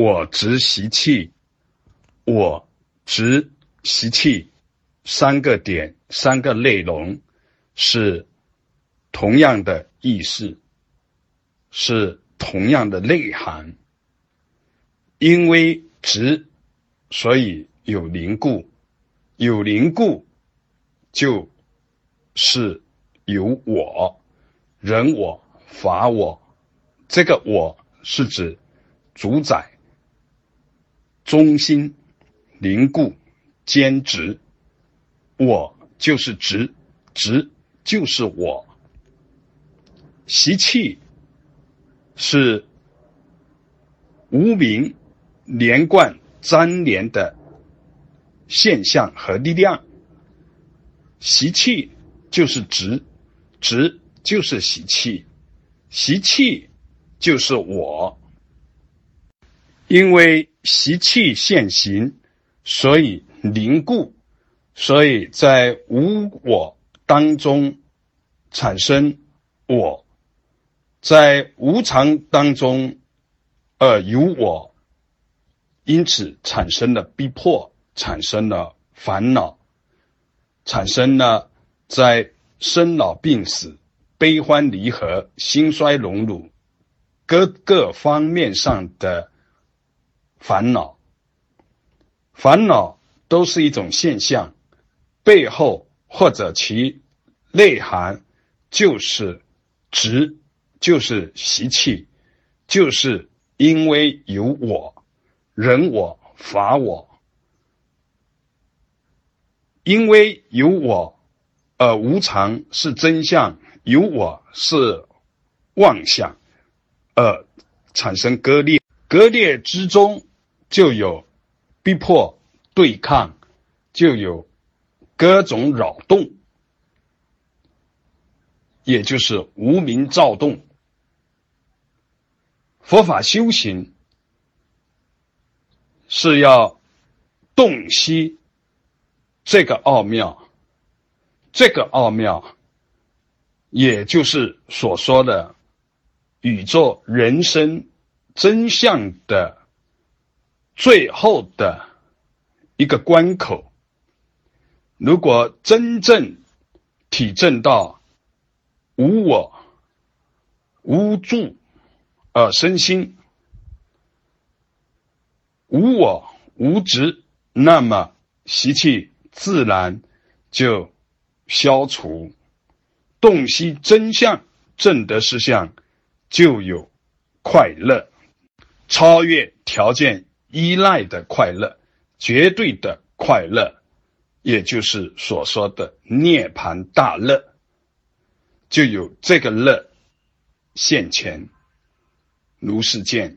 我执习气，我执习气，三个点，三个内容是同样的意思，是同样的内涵。因为执，所以有凝固，有凝固，就是有我，人我法我，这个我是指主宰。中心凝固坚直，我就是直，直就是我。习气是无名连贯粘连的现象和力量。习气就是直，直就是习气，习气就是我。因为习气现行，所以凝固，所以在无我当中产生我，在无常当中，呃有我，因此产生了逼迫，产生了烦恼，产生了在生老病死、悲欢离合、兴衰荣辱各个方面上的。烦恼，烦恼都是一种现象，背后或者其内涵就是执，就是习气，就是因为有我、人我、法我，因为有我而无常是真相，有我是妄想，而产生割裂，割裂之中。就有逼迫、对抗，就有各种扰动，也就是无名躁动。佛法修行是要洞悉这个奥妙，这个奥妙，也就是所说的宇宙人生真相的。最后的一个关口，如果真正体证到无我、无助而身心无我无执，那么习气自然就消除，洞悉真相，正得实相，就有快乐，超越条件。依赖的快乐，绝对的快乐，也就是所说的涅盘大乐，就有这个乐现前，如是见。